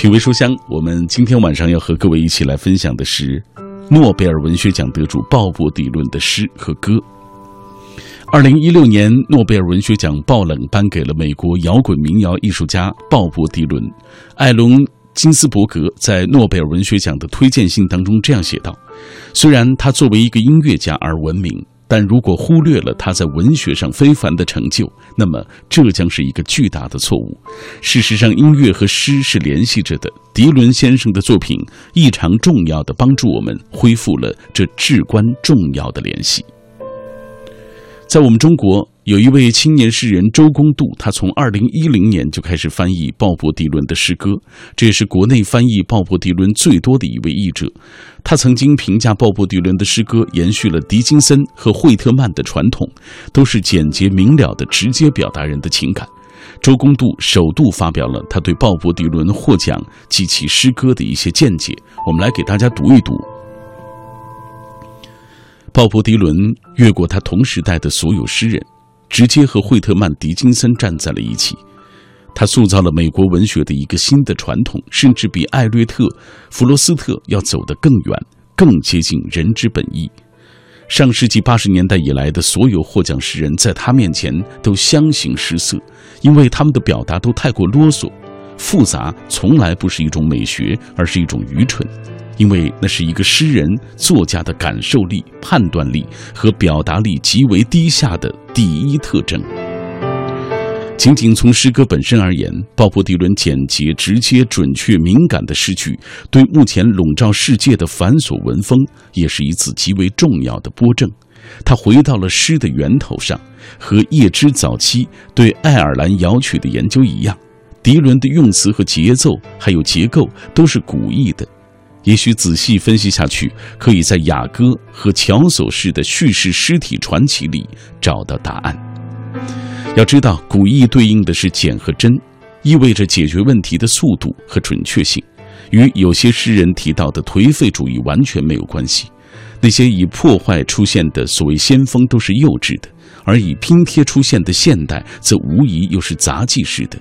品味书香，我们今天晚上要和各位一起来分享的是诺贝尔文学奖得主鲍勃迪伦的诗和歌。二零一六年，诺贝尔文学奖爆冷颁给了美国摇滚民谣艺术家鲍勃迪伦。艾隆·金斯伯格在诺贝尔文学奖的推荐信当中这样写道：“虽然他作为一个音乐家而闻名。”但如果忽略了他在文学上非凡的成就，那么这将是一个巨大的错误。事实上，音乐和诗是联系着的。迪伦先生的作品异常重要的帮助我们恢复了这至关重要的联系。在我们中国，有一位青年诗人周公度，他从二零一零年就开始翻译鲍勃迪伦的诗歌，这也是国内翻译鲍勃迪伦最多的一位译者。他曾经评价鲍勃迪伦的诗歌延续了狄金森和惠特曼的传统，都是简洁明了的直接表达人的情感。周公度首度发表了他对鲍勃迪伦获奖及其诗歌的一些见解，我们来给大家读一读。鲍勃迪伦越过他同时代的所有诗人，直接和惠特曼、狄金森站在了一起。他塑造了美国文学的一个新的传统，甚至比艾略特、弗罗斯特要走得更远，更接近人之本意。上世纪八十年代以来的所有获奖诗人，在他面前都相形失色，因为他们的表达都太过啰嗦、复杂，从来不是一种美学，而是一种愚蠢。因为那是一个诗人、作家的感受力、判断力和表达力极为低下的第一特征。仅仅从诗歌本身而言，鲍勃迪伦简洁、直接、准确、敏感的诗句，对目前笼罩世界的繁琐文风，也是一次极为重要的拨正。他回到了诗的源头上，和叶芝早期对爱尔兰摇曲的研究一样，迪伦的用词和节奏还有结构都是古意的。也许仔细分析下去，可以在雅歌和乔叟式的叙事诗体传奇里找到答案。要知道，古意对应的是简和真，意味着解决问题的速度和准确性，与有些诗人提到的颓废主义完全没有关系。那些以破坏出现的所谓先锋都是幼稚的，而以拼贴出现的现代则无疑又是杂技式的。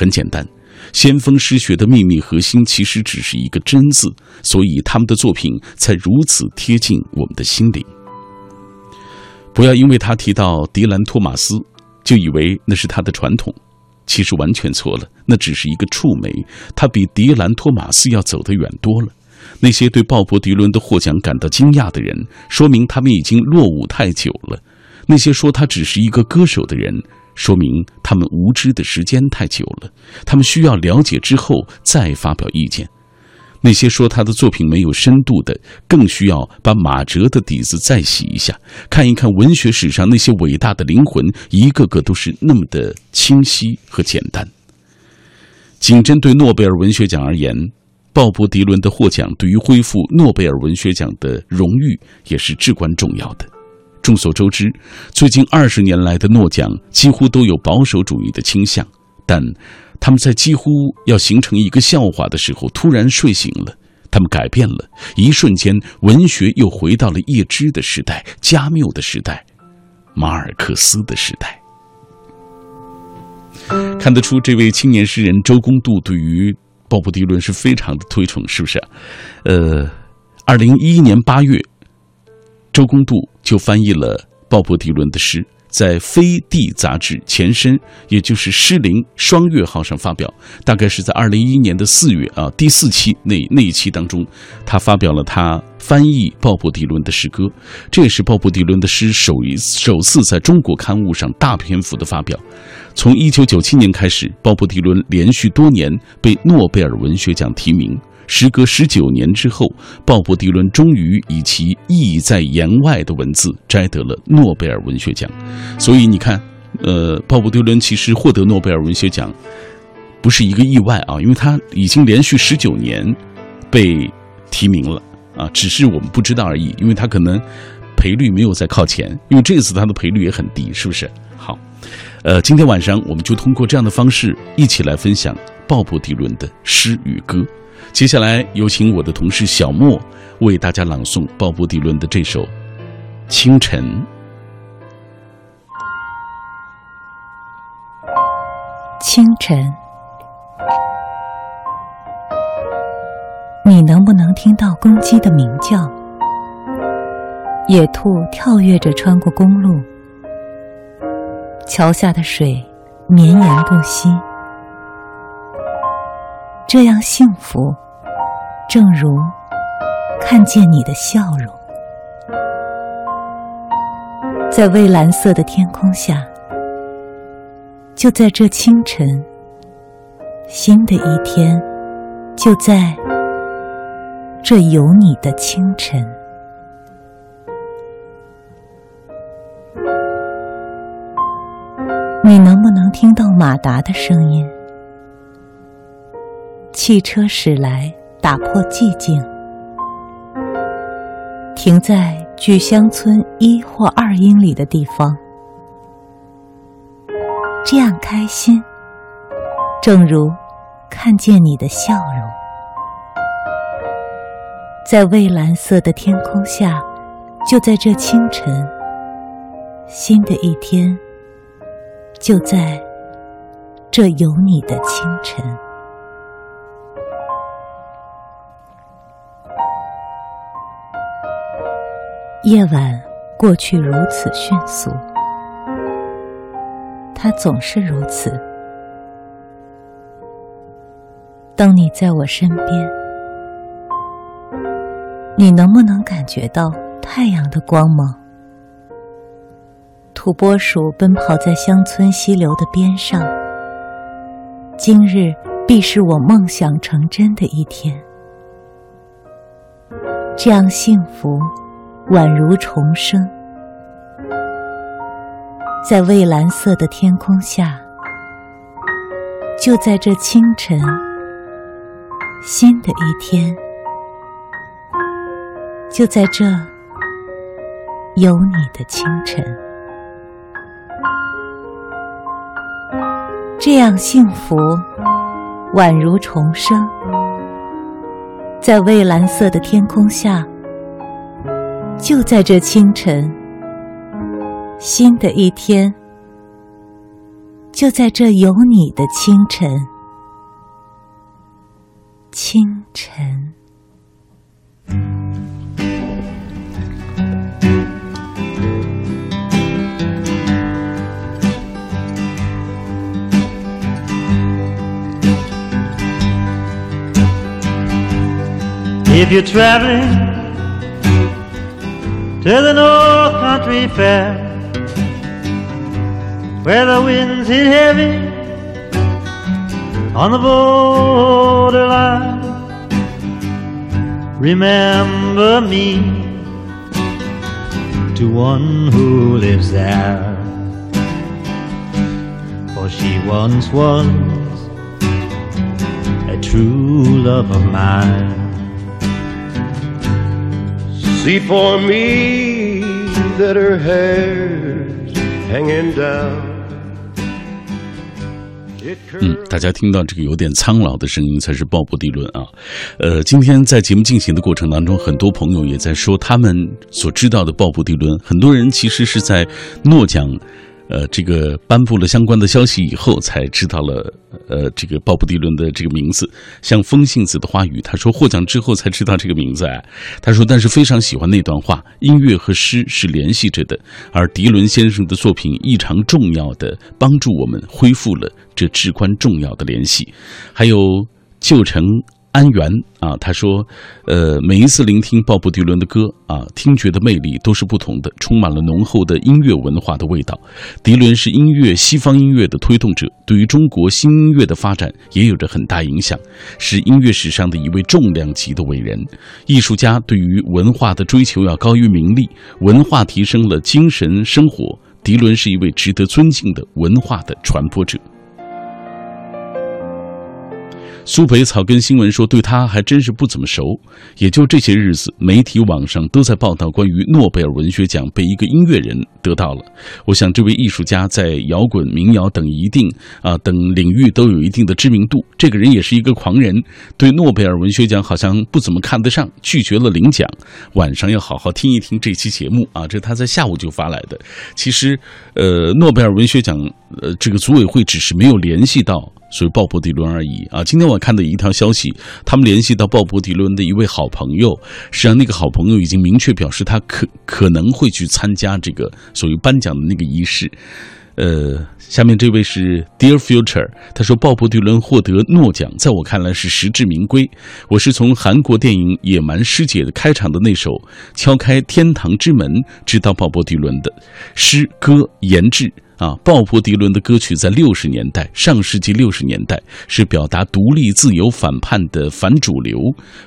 很简单。先锋诗学的秘密核心其实只是一个“真”字，所以他们的作品才如此贴近我们的心灵。不要因为他提到迪兰·托马斯，就以为那是他的传统，其实完全错了。那只是一个触媒，他比迪兰·托马斯要走得远多了。那些对鲍勃·迪伦的获奖感到惊讶的人，说明他们已经落伍太久了；那些说他只是一个歌手的人。说明他们无知的时间太久了，他们需要了解之后再发表意见。那些说他的作品没有深度的，更需要把马哲的底子再洗一下，看一看文学史上那些伟大的灵魂，一个个都是那么的清晰和简单。仅针对诺贝尔文学奖而言，鲍勃迪伦的获奖对于恢复诺贝尔文学奖的荣誉也是至关重要的。众所周知，最近二十年来的诺奖几乎都有保守主义的倾向，但他们在几乎要形成一个笑话的时候突然睡醒了，他们改变了，一瞬间，文学又回到了叶芝的时代、加缪的时代、马尔克斯的时代。看得出，这位青年诗人周公度对于鲍勃迪伦是非常的推崇，是不是？呃，二零一一年八月。周公度就翻译了鲍勃迪伦的诗，在《飞地》杂志前身，也就是《诗林》双月号上发表。大概是在二零一一年的四月啊，第四期那那一期当中，他发表了他翻译鲍勃迪伦的诗歌。这也是鲍勃迪伦的诗首一首次在中国刊物上大篇幅的发表。从一九九七年开始，鲍勃迪伦连续多年被诺贝尔文学奖提名。时隔十九年之后，鲍勃迪伦终于以其意在言外的文字摘得了诺贝尔文学奖。所以你看，呃，鲍勃迪伦其实获得诺贝尔文学奖不是一个意外啊，因为他已经连续十九年被提名了啊，只是我们不知道而已，因为他可能赔率没有在靠前，因为这次他的赔率也很低，是不是？好，呃，今天晚上我们就通过这样的方式一起来分享鲍勃迪伦的诗与歌。接下来有请我的同事小莫为大家朗诵鲍勃迪伦的这首《清晨》。清晨，你能不能听到公鸡的鸣叫？野兔跳跃着穿过公路，桥下的水绵延不息。这样幸福，正如看见你的笑容，在蔚蓝色的天空下，就在这清晨，新的一天，就在。这有你的清晨，你能不能听到马达的声音？汽车驶来，打破寂静，停在距乡村一或二英里的地方，这样开心，正如看见你的笑容。在蔚蓝色的天空下，就在这清晨，新的一天，就在这有你的清晨。夜晚过去如此迅速，它总是如此。当你在我身边。你能不能感觉到太阳的光芒？土拨鼠奔跑在乡村溪流的边上。今日必是我梦想成真的一天。这样幸福，宛如重生。在蔚蓝色的天空下，就在这清晨，新的一天。就在这有你的清晨，这样幸福，宛如重生。在蔚蓝色的天空下，就在这清晨，新的一天，就在这有你的清晨，清晨。If you're traveling to the North Country Fair, where the winds hit heavy on the borderline, remember me to one who lives there. For she once was a true love of mine. See for me that her hair's hanging down. 嗯，大家听到这个有点苍老的声音，才是鲍勃迪伦啊。呃，今天在节目进行的过程当中，很多朋友也在说他们所知道的鲍勃迪伦。很多人其实是在诺奖。呃，这个颁布了相关的消息以后，才知道了，呃，这个鲍勃迪伦的这个名字。像风信子的花语，他说获奖之后才知道这个名字。哎，他说，但是非常喜欢那段话：音乐和诗是联系着的，而迪伦先生的作品异常重要的帮助我们恢复了这至关重要的联系。还有旧城。安源啊，他说，呃，每一次聆听鲍勃迪伦的歌啊，听觉的魅力都是不同的，充满了浓厚的音乐文化的味道。迪伦是音乐西方音乐的推动者，对于中国新音乐的发展也有着很大影响，是音乐史上的一位重量级的伟人。艺术家对于文化的追求要高于名利，文化提升了精神生活。迪伦是一位值得尊敬的文化的传播者。苏培草根新闻说，对他还真是不怎么熟。也就这些日子，媒体网上都在报道关于诺贝尔文学奖被一个音乐人得到了。我想，这位艺术家在摇滚、民谣等一定啊等领域都有一定的知名度。这个人也是一个狂人，对诺贝尔文学奖好像不怎么看得上，拒绝了领奖。晚上要好好听一听这期节目啊，这他在下午就发来的。其实，呃，诺贝尔文学奖呃这个组委会只是没有联系到。所以鲍勃迪伦而已啊！今天我看到一条消息，他们联系到鲍勃迪伦的一位好朋友，实际上那个好朋友已经明确表示他可可能会去参加这个所谓颁奖的那个仪式。呃，下面这位是 Dear Future，他说鲍勃迪伦获得诺奖，在我看来是实至名归。我是从韩国电影《野蛮师姐》的开场的那首《敲开天堂之门》知道鲍勃迪伦的诗歌言志。啊，鲍勃迪伦的歌曲在六十年代，上世纪六十年代是表达独立、自由、反叛的反主流、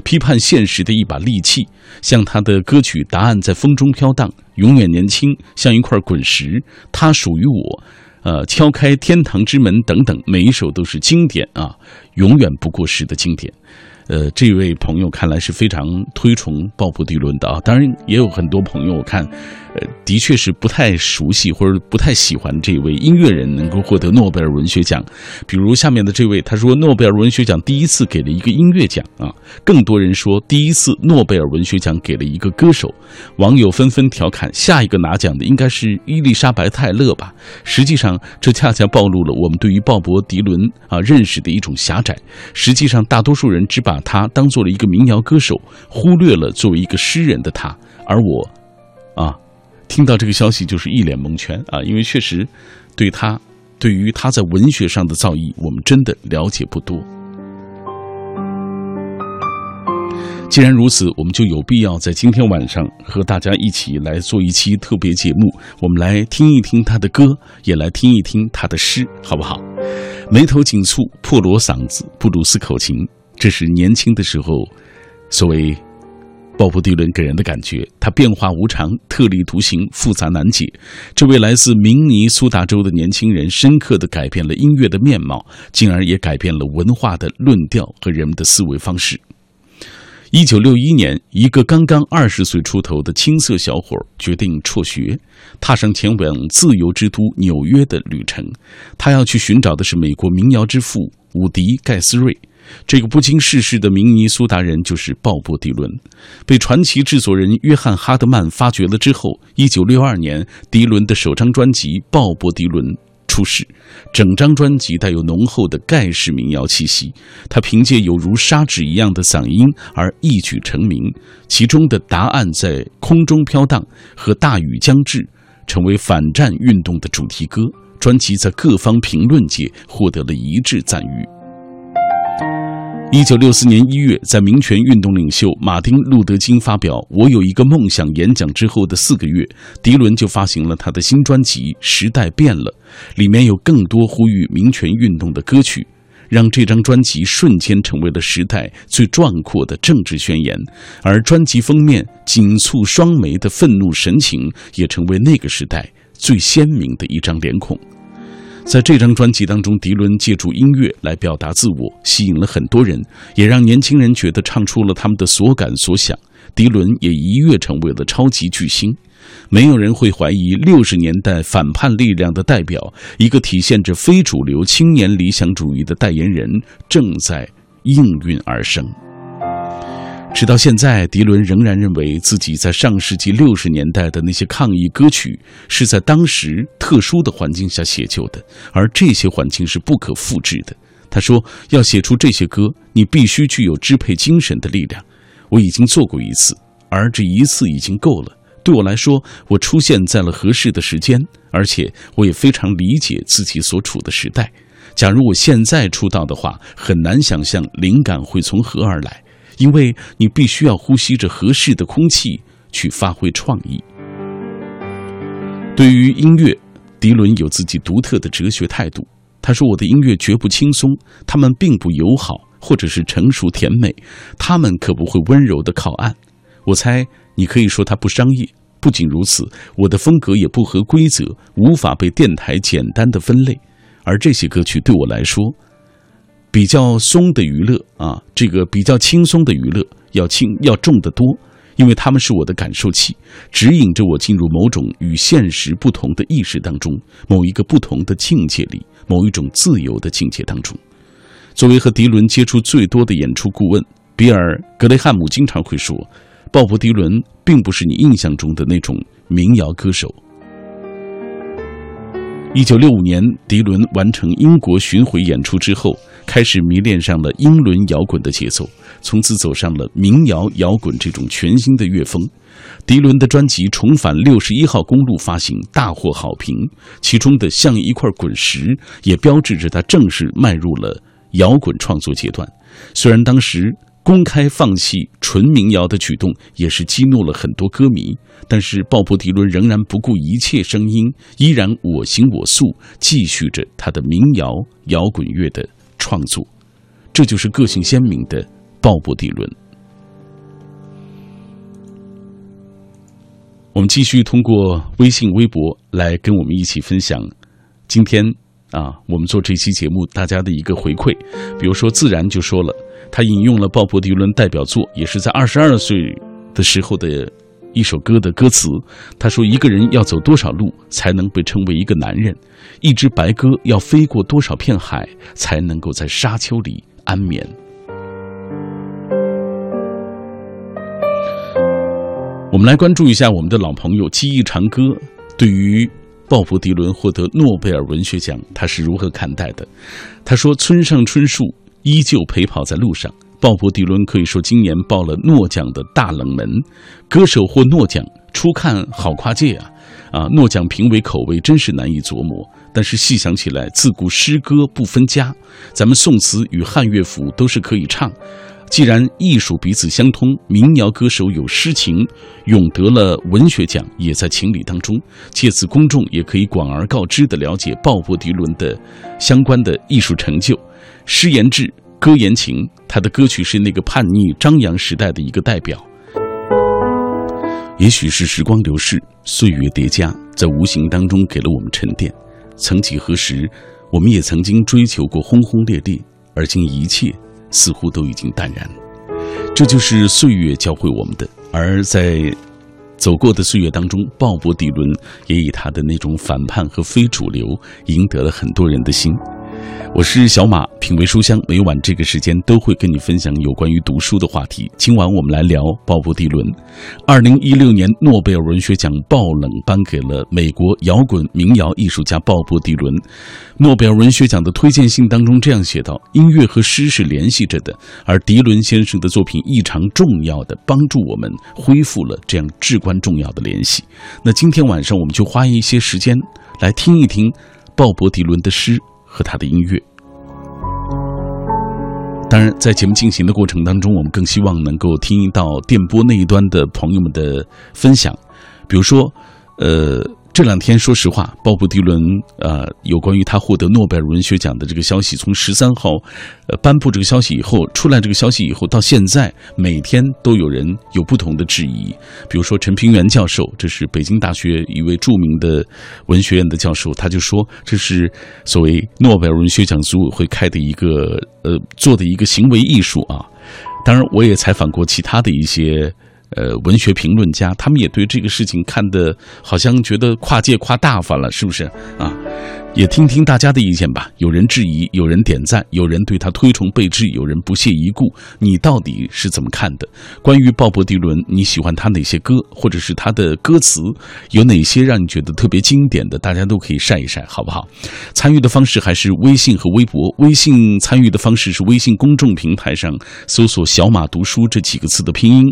批判现实的一把利器。像他的歌曲《答案在风中飘荡》，《永远年轻》，像一块滚石，《他属于我》，呃，敲开天堂之门等等，每一首都是经典啊，永远不过时的经典。呃，这位朋友看来是非常推崇鲍勃迪伦的啊，当然也有很多朋友我看。呃，的确是不太熟悉或者不太喜欢这位音乐人能够获得诺贝尔文学奖。比如下面的这位，他说诺贝尔文学奖第一次给了一个音乐奖啊，更多人说第一次诺贝尔文学奖给了一个歌手。网友纷纷调侃，下一个拿奖的应该是伊丽莎白泰勒吧？实际上，这恰恰暴露了我们对于鲍勃迪伦啊认识的一种狭窄。实际上，大多数人只把他当做了一个民谣歌手，忽略了作为一个诗人的他。而我，啊。听到这个消息就是一脸蒙圈啊，因为确实，对他，对于他在文学上的造诣，我们真的了解不多。既然如此，我们就有必要在今天晚上和大家一起来做一期特别节目，我们来听一听他的歌，也来听一听他的诗，好不好？眉头紧蹙，破锣嗓子，布鲁斯口琴，这是年轻的时候所谓。鲍勃迪伦给人的感觉，他变化无常、特立独行、复杂难解。这位来自明尼苏达州的年轻人，深刻地改变了音乐的面貌，进而也改变了文化的论调和人们的思维方式。一九六一年，一个刚刚二十岁出头的青涩小伙决定辍学，踏上前往自由之都纽约的旅程。他要去寻找的是美国民谣之父伍迪·盖斯瑞。这个不经世事的明尼苏达人就是鲍勃迪伦，被传奇制作人约翰哈德曼发掘了之后，一九六二年，迪伦的首张专辑《鲍勃迪伦》出世，整张专辑带有浓厚的盖世民谣气息。他凭借有如砂纸一样的嗓音而一举成名，其中的《答案在空中飘荡》和《大雨将至》成为反战运动的主题歌。专辑在各方评论界获得了一致赞誉。一九六四年一月，在民权运动领袖马丁·路德·金发表《我有一个梦想》演讲之后的四个月，迪伦就发行了他的新专辑《时代变了》，里面有更多呼吁民权运动的歌曲，让这张专辑瞬间成为了时代最壮阔的政治宣言。而专辑封面紧蹙双眉的愤怒神情，也成为那个时代最鲜明的一张脸孔。在这张专辑当中，迪伦借助音乐来表达自我，吸引了很多人，也让年轻人觉得唱出了他们的所感所想。迪伦也一跃成为了超级巨星，没有人会怀疑六十年代反叛力量的代表，一个体现着非主流青年理想主义的代言人正在应运而生。直到现在，迪伦仍然认为自己在上世纪六十年代的那些抗议歌曲是在当时特殊的环境下写就的，而这些环境是不可复制的。他说：“要写出这些歌，你必须具有支配精神的力量。我已经做过一次，而这一次已经够了。对我来说，我出现在了合适的时间，而且我也非常理解自己所处的时代。假如我现在出道的话，很难想象灵感会从何而来。”因为你必须要呼吸着合适的空气去发挥创意。对于音乐，迪伦有自己独特的哲学态度。他说：“我的音乐绝不轻松，他们并不友好，或者是成熟甜美，他们可不会温柔的靠岸。我猜你可以说它不商业。不仅如此，我的风格也不合规则，无法被电台简单的分类。而这些歌曲对我来说。”比较松的娱乐啊，这个比较轻松的娱乐要轻要重得多，因为它们是我的感受器，指引着我进入某种与现实不同的意识当中，某一个不同的境界里，某一种自由的境界当中。作为和迪伦接触最多的演出顾问，比尔·格雷汉姆经常会说：“鲍勃·迪伦并不是你印象中的那种民谣歌手。”一九六五年，迪伦完成英国巡回演出之后，开始迷恋上了英伦摇滚的节奏，从此走上了民谣摇滚这种全新的乐风。迪伦的专辑《重返六十一号公路》发行大获好评，其中的《像一块滚石》也标志着他正式迈入了摇滚创作阶段。虽然当时，公开放弃纯民谣的举动也是激怒了很多歌迷，但是鲍勃迪伦仍然不顾一切声音，依然我行我素，继续着他的民谣摇滚乐的创作。这就是个性鲜明的鲍勃迪伦。我们继续通过微信、微博来跟我们一起分享今天啊，我们做这期节目大家的一个回馈。比如说，自然就说了。他引用了鲍勃迪伦代表作，也是在二十二岁的时候的一首歌的歌词。他说：“一个人要走多少路才能被称为一个男人？一只白鸽要飞过多少片海才能够在沙丘里安眠？”我们来关注一下我们的老朋友记忆长歌对于鲍勃迪伦获得诺贝尔文学奖他是如何看待的？他说：“村上春树。”依旧陪跑在路上。鲍勃迪伦可以说今年报了诺奖的大冷门，歌手获诺奖，初看好跨界啊！啊，诺奖评委口味真是难以琢磨。但是细想起来，自古诗歌不分家，咱们宋词与汉乐府都是可以唱。既然艺术彼此相通，民谣歌手有诗情，勇得了文学奖也在情理当中。借此，公众也可以广而告之的了解鲍勃迪伦的相关的艺术成就。诗言志，歌言情，他的歌曲是那个叛逆张扬时代的一个代表。也许是时光流逝，岁月叠加，在无形当中给了我们沉淀。曾几何时，我们也曾经追求过轰轰烈烈，而今一切似乎都已经淡然。这就是岁月教会我们的。而在走过的岁月当中，鲍勃迪伦也以他的那种反叛和非主流，赢得了很多人的心。我是小马，品味书香，每晚这个时间都会跟你分享有关于读书的话题。今晚我们来聊鲍勃迪伦。二零一六年诺贝尔文学奖爆冷颁给了美国摇滚民谣艺术家鲍勃迪伦。诺贝尔文学奖的推荐信当中这样写道：音乐和诗是联系着的，而迪伦先生的作品异常重要的帮助我们恢复了这样至关重要的联系。那今天晚上我们就花一些时间来听一听鲍勃迪伦的诗。和他的音乐，当然，在节目进行的过程当中，我们更希望能够听到电波那一端的朋友们的分享，比如说，呃。这两天，说实话，鲍勃迪伦，呃，有关于他获得诺贝尔文学奖的这个消息，从十三号，呃，颁布这个消息以后，出来这个消息以后，到现在，每天都有人有不同的质疑。比如说陈平原教授，这是北京大学一位著名的文学院的教授，他就说这是所谓诺贝尔文学奖组委会开的一个，呃，做的一个行为艺术啊。当然，我也采访过其他的一些。呃，文学评论家他们也对这个事情看的，好像觉得跨界跨大发了，是不是啊？也听听大家的意见吧。有人质疑，有人点赞，有人对他推崇备至，有人不屑一顾。你到底是怎么看的？关于鲍勃迪伦，你喜欢他哪些歌，或者是他的歌词有哪些让你觉得特别经典的？大家都可以晒一晒，好不好？参与的方式还是微信和微博。微信参与的方式是微信公众平台上搜索“小马读书”这几个字的拼音。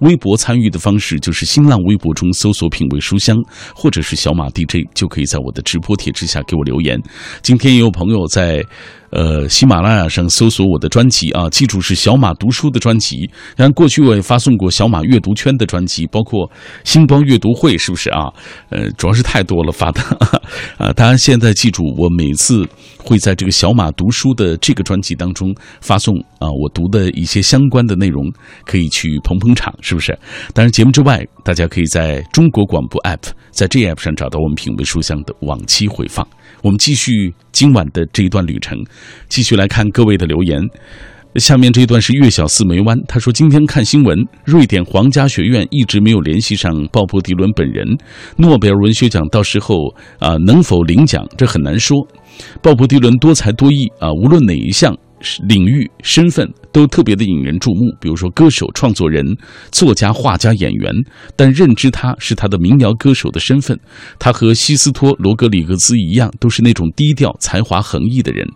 微博参与的方式就是新浪微博中搜索“品味书香”或者是“小马 DJ”，就可以在我的直播帖之下给我。留言，今天也有朋友在，呃，喜马拉雅上搜索我的专辑啊，记住是小马读书的专辑。然后过去我也发送过小马阅读圈的专辑，包括星光阅读会，是不是啊？呃，主要是太多了发的啊。大家现在记住，我每次会在这个小马读书的这个专辑当中发送啊，我读的一些相关的内容，可以去捧捧场，是不是？当然，节目之外，大家可以在中国广播 app，在这 app 上找到我们品味书香的往期回放。我们继续今晚的这一段旅程，继续来看各位的留言。下面这一段是月小四梅湾，他说：“今天看新闻，瑞典皇家学院一直没有联系上鲍勃迪伦本人。诺贝尔文学奖到时候啊能否领奖，这很难说。鲍勃迪伦多才多艺啊，无论哪一项。”领域身份都特别的引人注目，比如说歌手、创作人、作家、画家、演员，但认知他是他的民谣歌手的身份。他和西斯托罗格里格兹一样，都是那种低调、才华横溢的人。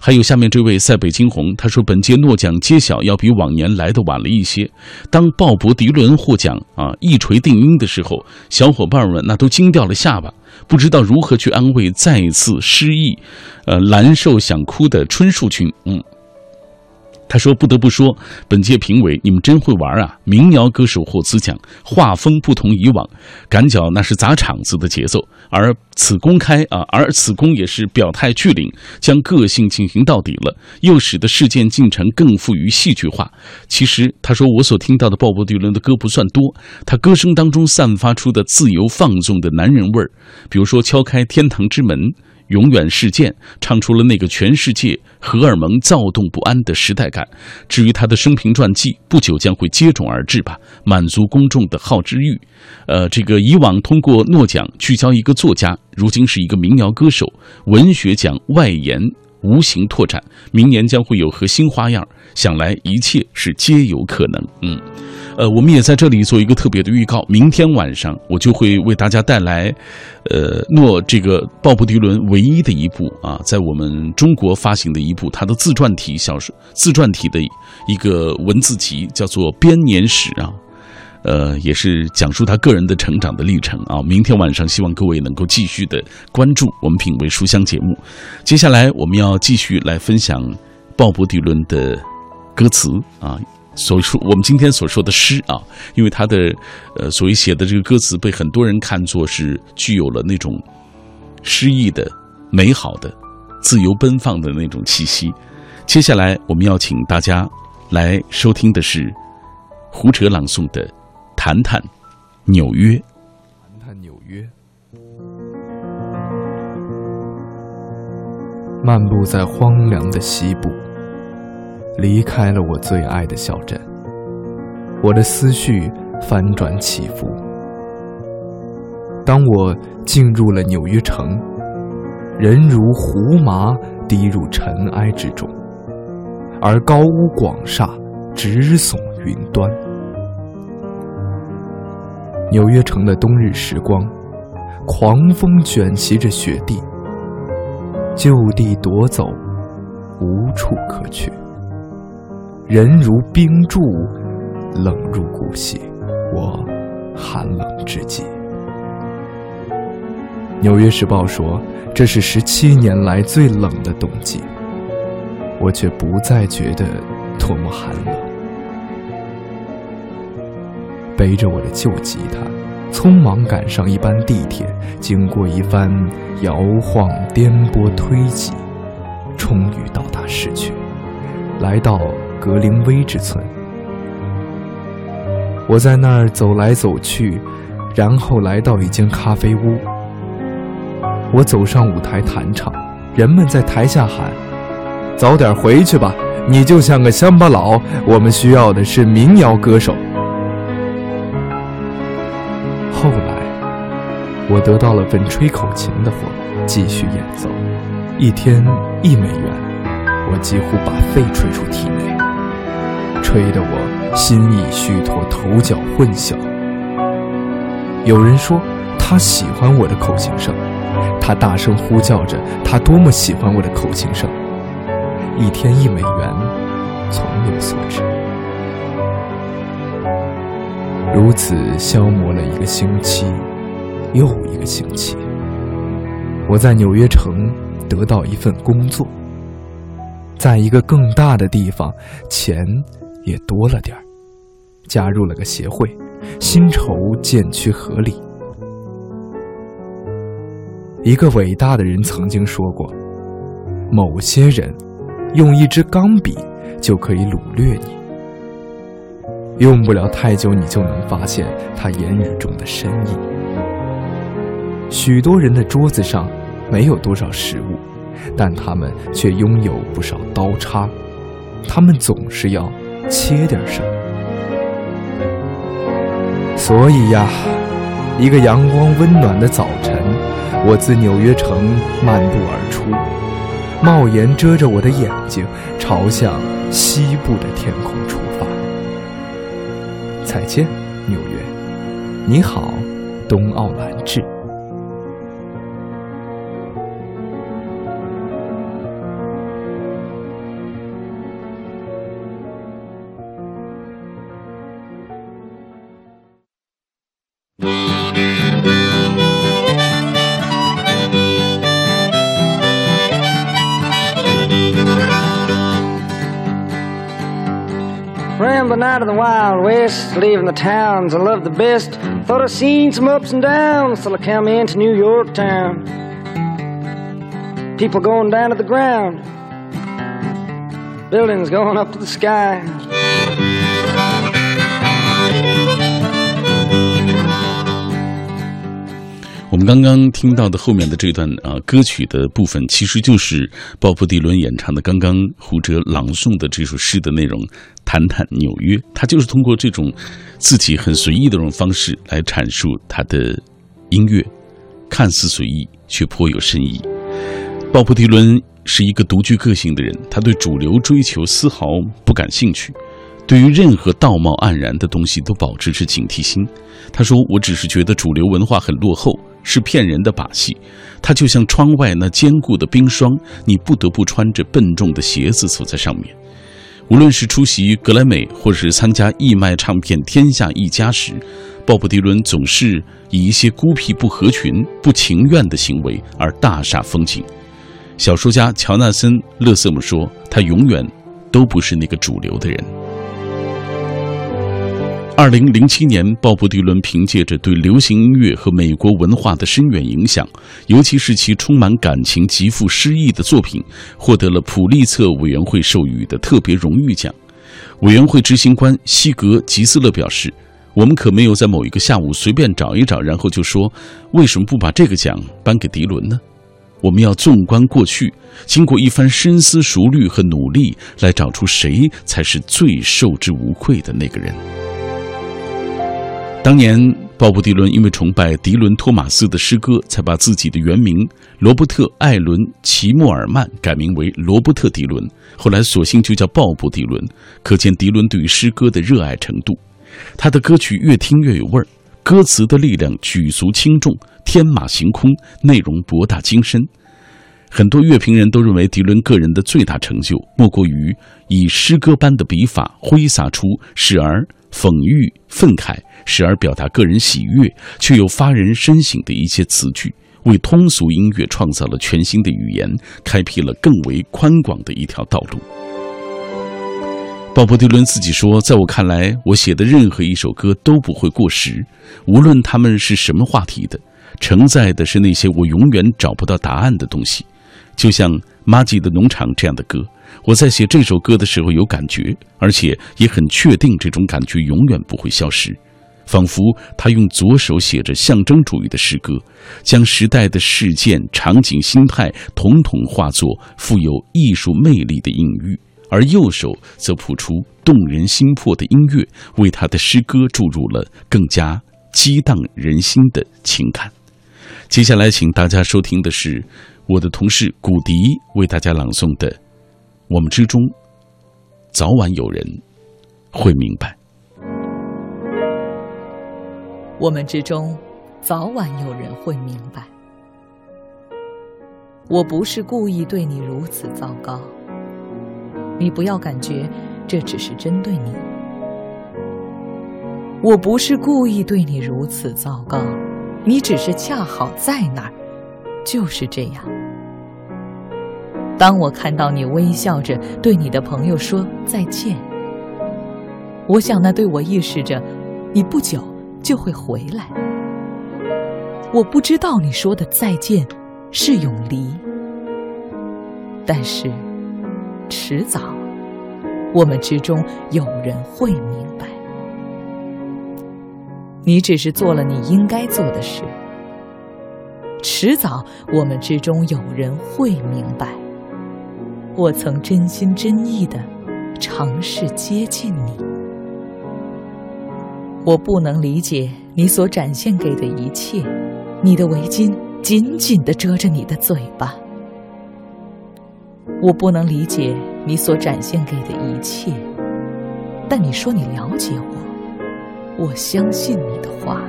还有下面这位塞北惊鸿，他说本届诺奖揭晓要比往年来的晚了一些。当鲍勃迪伦获奖啊一锤定音的时候，小伙伴们那都惊掉了下巴，不知道如何去安慰再次失意。呃，难受想哭的春树君，嗯，他说：“不得不说，本届评委你们真会玩啊！民谣歌手获此奖，画风不同以往，赶脚那是砸场子的节奏。而此公开啊，而此公也是表态拒领，将个性进行到底了，又使得事件进程更富于戏剧化。其实，他说我所听到的鲍勃迪伦的歌不算多，他歌声当中散发出的自由放纵的男人味儿，比如说敲开天堂之门。”永远事件唱出了那个全世界荷尔蒙躁动不安的时代感。至于他的生平传记，不久将会接踵而至吧，满足公众的好知欲。呃，这个以往通过诺奖聚焦一个作家，如今是一个民谣歌手，文学奖外延无形拓展，明年将会有何新花样？想来一切是皆有可能。嗯。呃，我们也在这里做一个特别的预告，明天晚上我就会为大家带来，呃，诺这个鲍勃迪伦唯一的一部啊，在我们中国发行的一部他的自传体小说、自传体的一个文字集，叫做《编年史》啊，呃，也是讲述他个人的成长的历程啊。明天晚上希望各位能够继续的关注我们品味书香节目。接下来我们要继续来分享鲍勃迪伦的歌词啊。所说我们今天所说的诗啊，因为他的呃所谓写的这个歌词被很多人看作是具有了那种诗意的、美好的、自由奔放的那种气息。接下来我们要请大家来收听的是胡哲朗诵的《谈谈纽约》。谈谈纽约，漫步在荒凉的西部。离开了我最爱的小镇，我的思绪翻转起伏。当我进入了纽约城，人如胡麻滴入尘埃之中，而高屋广厦直耸云端。纽约城的冬日时光，狂风卷袭着雪地，就地夺走，无处可去。人如冰柱，冷入骨血，我寒冷至极。《纽约时报》说这是十七年来最冷的冬季，我却不再觉得多么寒冷。背着我的旧吉他，匆忙赶上一班地铁，经过一番摇晃、颠簸、推挤，终于到达市区，来到。格林威治村，我在那儿走来走去，然后来到一间咖啡屋。我走上舞台弹唱，人们在台下喊：“早点回去吧，你就像个乡巴佬。我们需要的是民谣歌手。”我得到了份吹口琴的活，继续演奏，一天一美元，我几乎把肺吹出体内。吹得我心意虚脱，头脚混淆。有人说他喜欢我的口琴声，他大声呼叫着他多么喜欢我的口琴声。一天一美元，从有所知。如此消磨了一个星期，又一个星期。我在纽约城得到一份工作，在一个更大的地方，钱。也多了点儿，加入了个协会，薪酬渐趋合理。一个伟大的人曾经说过：“某些人用一支钢笔就可以掳掠你，用不了太久，你就能发现他言语中的深意。”许多人的桌子上没有多少食物，但他们却拥有不少刀叉。他们总是要切点什么。所以呀，一个阳光温暖的早晨，我自纽约城漫步而出，帽檐遮着我的眼睛，朝向西部的天空出发。再见，纽约！你好，东奥兰治。Rambling out of the Wild West, leaving the towns I love the best. Thought I'd seen some ups and downs till I come into New York town. People going down to the ground, buildings going up to the sky. 我们刚刚听到的后面的这段啊歌曲的部分，其实就是鲍勃迪伦演唱的刚刚胡哲朗诵的这首诗的内容。谈谈纽约，他就是通过这种自己很随意的这种方式来阐述他的音乐，看似随意却颇有深意。鲍勃迪伦是一个独具个性的人，他对主流追求丝毫不感兴趣，对于任何道貌岸然的东西都保持着警惕心。他说：“我只是觉得主流文化很落后。”是骗人的把戏，它就像窗外那坚固的冰霜，你不得不穿着笨重的鞋子走在上面。无论是出席格莱美，或是参加义卖唱片《天下一家》时，鲍勃迪伦总是以一些孤僻、不合群、不情愿的行为而大煞风景。小说家乔纳森·勒瑟姆说：“他永远都不是那个主流的人。”二零零七年，鲍勃迪伦凭借着对流行音乐和美国文化的深远影响，尤其是其充满感情、极富诗意的作品，获得了普利策委员会授予的特别荣誉奖。委员会执行官西格吉斯勒表示：“我们可没有在某一个下午随便找一找，然后就说为什么不把这个奖颁给迪伦呢？我们要纵观过去，经过一番深思熟虑和努力，来找出谁才是最受之无愧的那个人。”当年，鲍勃迪伦因为崇拜迪伦·托马斯的诗歌，才把自己的原名罗伯特·艾伦·齐默尔曼改名为罗伯特·迪伦。后来，索性就叫鲍勃·迪伦。可见迪伦对于诗歌的热爱程度。他的歌曲越听越有味儿，歌词的力量举足轻重，天马行空，内容博大精深。很多乐评人都认为，迪伦个人的最大成就，莫过于以诗歌般的笔法挥洒出时而讽喻、愤慨。时而表达个人喜悦，却又发人深省的一些词句，为通俗音乐创造了全新的语言，开辟了更为宽广的一条道路。鲍勃迪伦自己说：“在我看来，我写的任何一首歌都不会过时，无论他们是什么话题的，承载的是那些我永远找不到答案的东西。就像《马吉的农场》这样的歌，我在写这首歌的时候有感觉，而且也很确定这种感觉永远不会消失。”仿佛他用左手写着象征主义的诗歌，将时代的事件、场景、心态统统化作富有艺术魅力的隐喻，而右手则谱出动人心魄的音乐，为他的诗歌注入了更加激荡人心的情感。接下来，请大家收听的是我的同事古迪为大家朗诵的《我们之中，早晚有人会明白》。我们之中，早晚有人会明白。我不是故意对你如此糟糕，你不要感觉这只是针对你。我不是故意对你如此糟糕，你只是恰好在那儿，就是这样。当我看到你微笑着对你的朋友说再见，我想那对我意示着你不久。就会回来。我不知道你说的再见是永离，但是迟早我们之中有人会明白。你只是做了你应该做的事，迟早我们之中有人会明白。我曾真心真意的尝试接近你。我不能理解你所展现给的一切，你的围巾紧紧的遮着你的嘴巴。我不能理解你所展现给的一切，但你说你了解我，我相信你的话。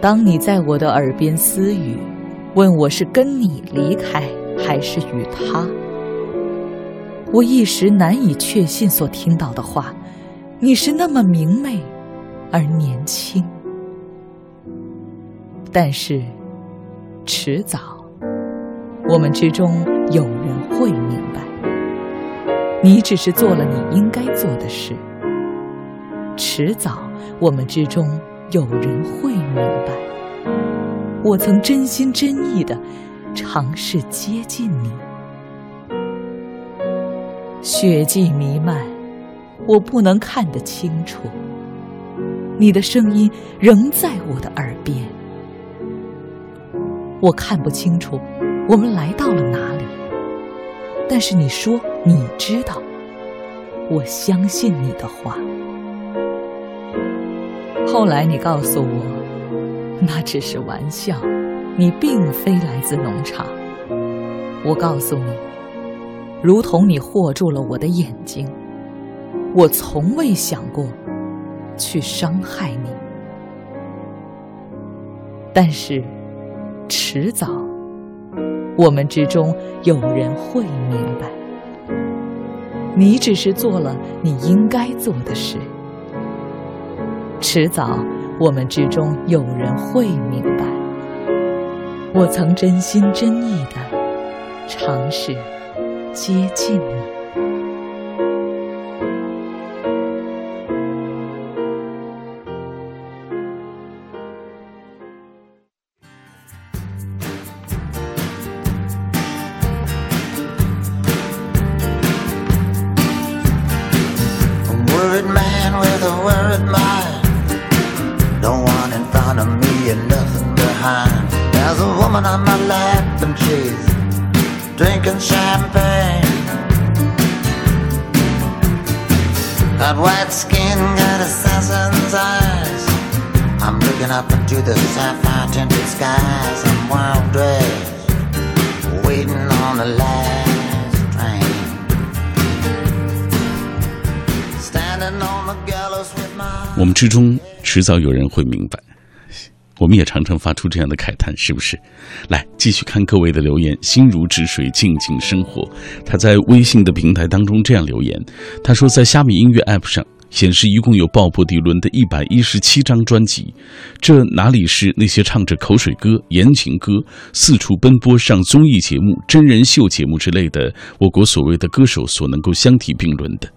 当你在我的耳边私语，问我是跟你离开还是与他，我一时难以确信所听到的话。你是那么明媚而年轻，但是迟早，我们之中有人会明白，你只是做了你应该做的事。迟早，我们之中有人会明白，我曾真心真意的尝试接近你，血迹弥漫。我不能看得清楚，你的声音仍在我的耳边。我看不清楚我们来到了哪里，但是你说你知道，我相信你的话。后来你告诉我，那只是玩笑，你并非来自农场。我告诉你，如同你护住了我的眼睛。我从未想过去伤害你，但是迟早，我们之中有人会明白，你只是做了你应该做的事。迟早，我们之中有人会明白，我曾真心真意的尝试接近你。之中迟早有人会明白，我们也常常发出这样的慨叹，是不是？来，继续看各位的留言。心如止水，静静生活。他在微信的平台当中这样留言，他说在虾米音乐 App 上。显示一共有鲍勃迪伦的一百一十七张专辑，这哪里是那些唱着口水歌、言情歌、四处奔波上综艺节目、真人秀节目之类的我国所谓的歌手所能够相提并论的？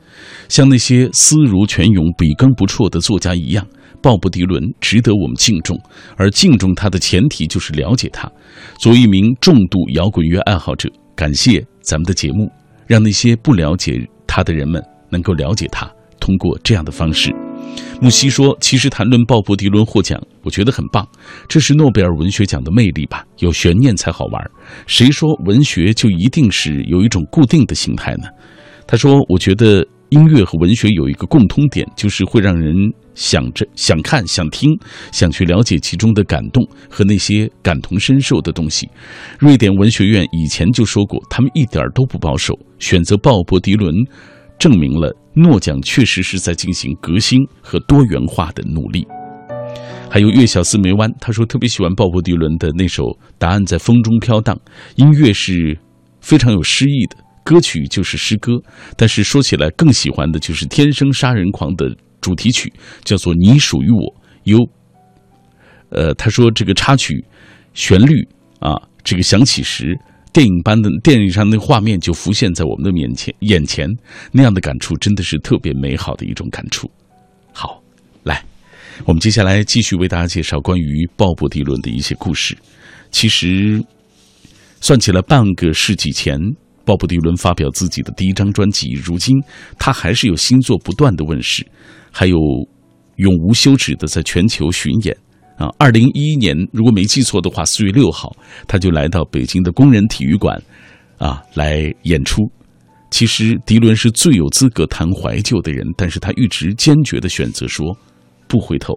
像那些思如泉涌、笔耕不辍的作家一样，鲍勃迪伦值得我们敬重，而敬重他的前提就是了解他。作为一名重度摇滚乐爱好者，感谢咱们的节目，让那些不了解他的人们能够了解他。通过这样的方式，木西说：“其实谈论鲍勃迪伦获奖，我觉得很棒，这是诺贝尔文学奖的魅力吧？有悬念才好玩。谁说文学就一定是有一种固定的形态呢？”他说：“我觉得音乐和文学有一个共通点，就是会让人想着、想看、想听、想去了解其中的感动和那些感同身受的东西。”瑞典文学院以前就说过，他们一点都不保守，选择鲍勃迪伦。证明了诺奖确实是在进行革新和多元化的努力。还有月小四梅湾，他说特别喜欢鲍勃迪伦的那首《答案在风中飘荡》，音乐是非常有诗意的，歌曲就是诗歌。但是说起来更喜欢的就是《天生杀人狂》的主题曲，叫做《你属于我》。有，呃，他说这个插曲旋律啊，这个响起时。电影般的电影上的画面就浮现在我们的面前，眼前那样的感触真的是特别美好的一种感触。好，来，我们接下来继续为大家介绍关于鲍勃迪伦的一些故事。其实，算起来半个世纪前，鲍勃迪伦发表自己的第一张专辑，如今他还是有新作不断的问世，还有永无休止的在全球巡演。啊，二零一一年，如果没记错的话，四月六号，他就来到北京的工人体育馆，啊，来演出。其实迪伦是最有资格谈怀旧的人，但是他一直坚决的选择说不回头。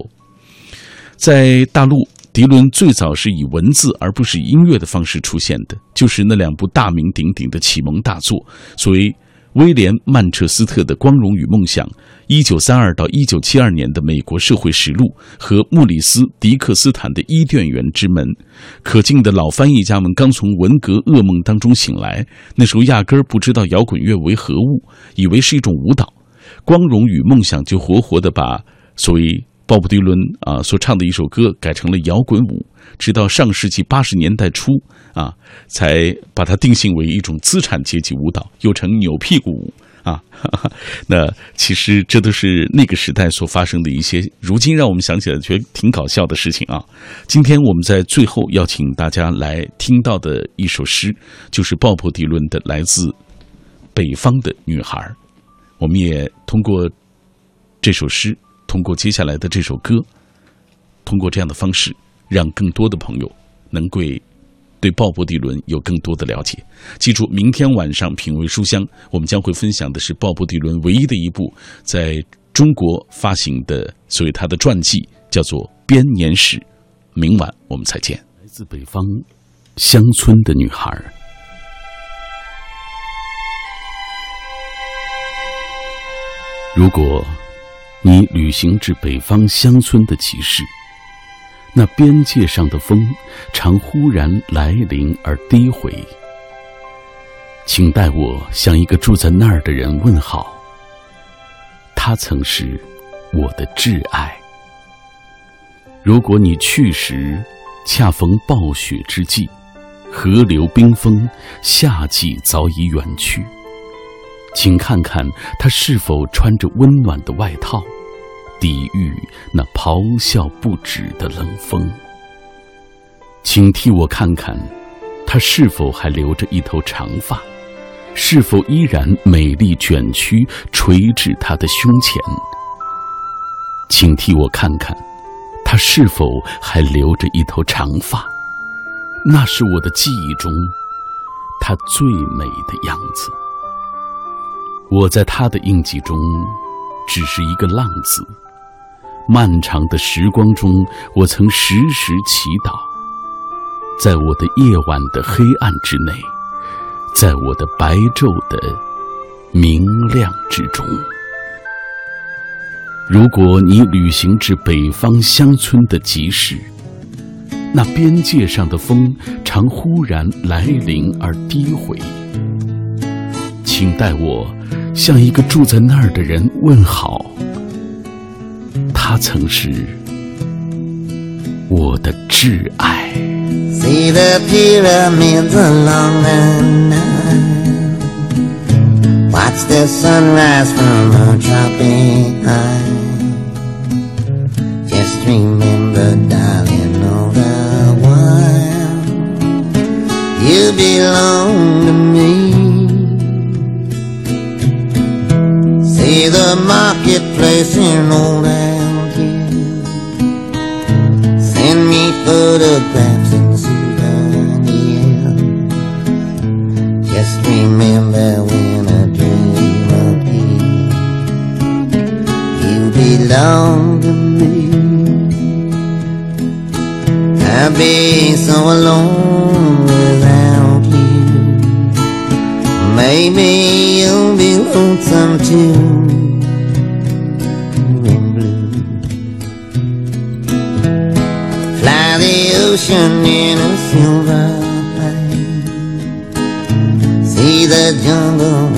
在大陆，迪伦最早是以文字而不是音乐的方式出现的，就是那两部大名鼎鼎的启蒙大作，所谓威廉·曼彻斯特的《光荣与梦想》。一九三二到一九七二年的美国社会实录和莫里斯·迪克斯坦的伊甸园之门，可敬的老翻译家们刚从文革噩梦当中醒来，那时候压根儿不知道摇滚乐为何物，以为是一种舞蹈。光荣与梦想就活活的把所谓鲍勃迪伦啊所唱的一首歌改成了摇滚舞，直到上世纪八十年代初啊，才把它定性为一种资产阶级舞蹈，又称扭屁股舞。啊哈哈，那其实这都是那个时代所发生的一些，如今让我们想起来觉得挺搞笑的事情啊。今天我们在最后要请大家来听到的一首诗，就是鲍勃迪伦的《来自北方的女孩》。我们也通过这首诗，通过接下来的这首歌，通过这样的方式，让更多的朋友能够。对鲍勃迪伦有更多的了解。记住，明天晚上品味书香，我们将会分享的是鲍勃迪伦唯一的一部在中国发行的，所谓他的传记，叫做《编年史》。明晚我们再见。来自北方乡村的女孩，如果你旅行至北方乡村的集市。那边界上的风，常忽然来临而低回。请代我向一个住在那儿的人问好。他曾是我的挚爱。如果你去时恰逢暴雪之际，河流冰封，夏季早已远去，请看看他是否穿着温暖的外套。抵御那咆哮不止的冷风，请替我看看，她是否还留着一头长发，是否依然美丽卷曲垂至她的胸前。请替我看看，她是否还留着一头长发，那是我的记忆中她最美的样子。我在他的印记中，只是一个浪子。漫长的时光中，我曾时时祈祷，在我的夜晚的黑暗之内，在我的白昼的明亮之中。如果你旅行至北方乡村的集市，那边界上的风常忽然来临而低回，请带我向一个住在那儿的人问好。他曾是我的挚爱。See the pyramids along the Nile. Watch the sunrise from a tropic high. Just remember, darling, all the while you belong to me. The marketplace in old Algiers. Send me photographs and souvenirs. Just remember when I dream of you, you belong to me. I'll be so alone without you. Maybe you'll be lonesome too. Ocean in a silver plane. See the jungle